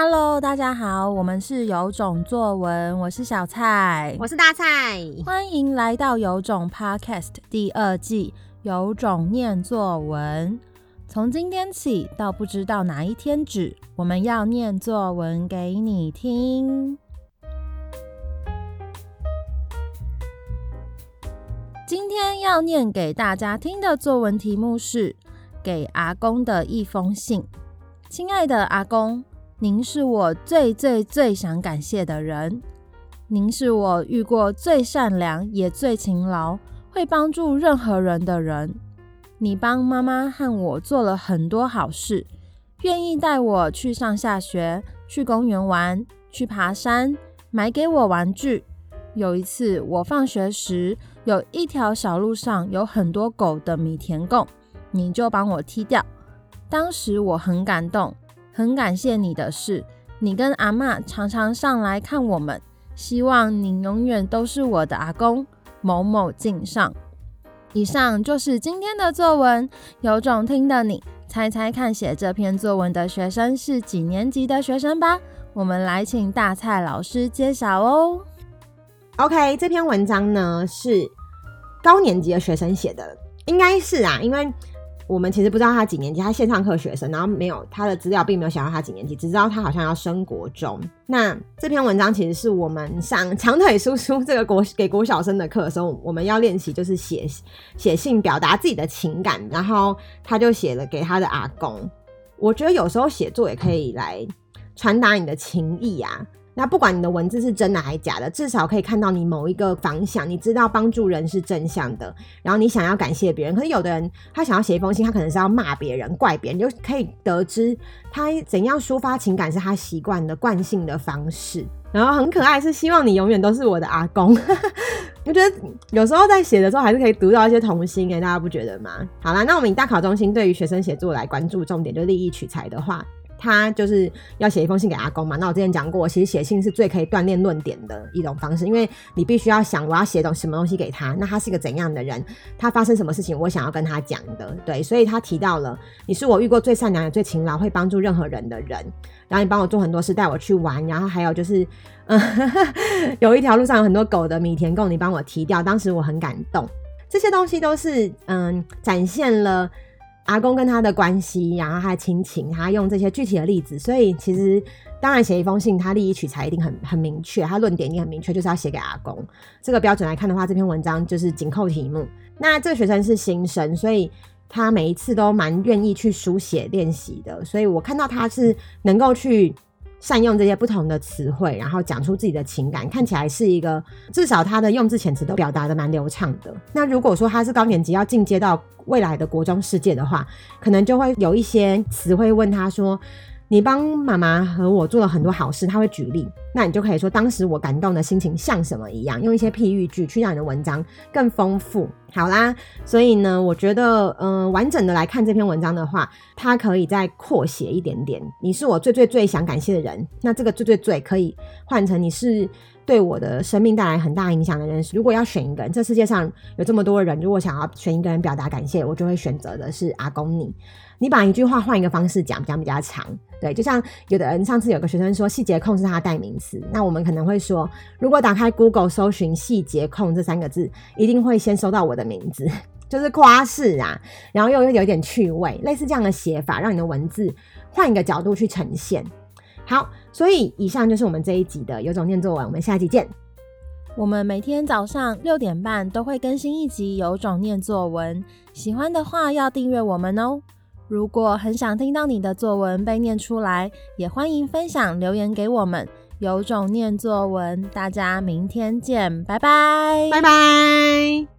Hello，大家好，我们是有种作文，我是小蔡，我是大蔡，欢迎来到有种 Podcast 第二季，有种念作文。从今天起到不知道哪一天止，我们要念作文给你听。今天要念给大家听的作文题目是《给阿公的一封信》。亲爱的阿公，您是我最最最想感谢的人。您是我遇过最善良也最勤劳，会帮助任何人的人。你帮妈妈和我做了很多好事，愿意带我去上下学，去公园玩，去爬山，买给我玩具。有一次我放学时，有一条小路上有很多狗的米田共，你就帮我踢掉。当时我很感动，很感谢你的是，你跟阿嬷常常上来看我们。希望你永远都是我的阿公。某某敬上。以上就是今天的作文，有种听的你猜猜看，写这篇作文的学生是几年级的学生吧？我们来请大蔡老师揭晓哦。OK，这篇文章呢是高年级的学生写的，应该是啊，因为我们其实不知道他几年级，他线上课学生，然后没有他的资料，并没有想到他几年级，只知道他好像要升国中。那这篇文章其实是我们上长腿叔叔这个国给国小生的课的时候，我们要练习就是写写信表达自己的情感，然后他就写了给他的阿公。我觉得有时候写作也可以来传达你的情意啊。那不管你的文字是真的还是假的，至少可以看到你某一个方向，你知道帮助人是正向的，然后你想要感谢别人。可是有的人他想要写一封信，他可能是要骂别人、怪别人，就可以得知他怎样抒发情感是他习惯的惯性的方式。然后很可爱，是希望你永远都是我的阿公。我觉得有时候在写的时候还是可以读到一些童心诶，大家不觉得吗？好啦，那我们以大考中心对于学生写作来关注重点，就立意取材的话。他就是要写一封信给阿公嘛。那我之前讲过，其实写信是最可以锻炼论点的一种方式，因为你必须要想我要写种什么东西给他，那他是个怎样的人，他发生什么事情，我想要跟他讲的。对，所以他提到了你是我遇过最善良也最勤劳，会帮助任何人的人。然后你帮我做很多事，带我去玩，然后还有就是，嗯，有一条路上有很多狗的米田共，你帮我提掉，当时我很感动。这些东西都是嗯，展现了。阿公跟他的关系，然后他的亲情，他用这些具体的例子，所以其实当然写一封信，他利益取材一定很很明确，他论点也很明确，就是要写给阿公。这个标准来看的话，这篇文章就是紧扣题目。那这个学生是新生，所以他每一次都蛮愿意去书写练习的，所以我看到他是能够去。善用这些不同的词汇，然后讲出自己的情感，看起来是一个至少他的用字遣词都表达的蛮流畅的。那如果说他是高年级要进阶到未来的国中世界的话，可能就会有一些词汇问他说。你帮妈妈和我做了很多好事，他会举例，那你就可以说当时我感动的心情像什么一样，用一些譬喻句去让你的文章更丰富。好啦，所以呢，我觉得，嗯、完整的来看这篇文章的话，它可以再扩写一点点。你是我最最最想感谢的人，那这个最最最可以换成你是对我的生命带来很大影响的人。如果要选一个人，这世界上有这么多人，如果想要选一个人表达感谢，我就会选择的是阿公你。你把一句话换一个方式讲，讲比较长。对，就像有的人上次有个学生说，细节控是他的代名词，那我们可能会说，如果打开 Google 搜寻“细节控”这三个字，一定会先搜到我的名字，就是夸饰啊，然后又又有点趣味，类似这样的写法，让你的文字换一个角度去呈现。好，所以以上就是我们这一集的有种念作文，我们下集见。我们每天早上六点半都会更新一集有种念作文，喜欢的话要订阅我们哦。如果很想听到你的作文被念出来，也欢迎分享留言给我们。有种念作文，大家明天见，拜拜，拜拜。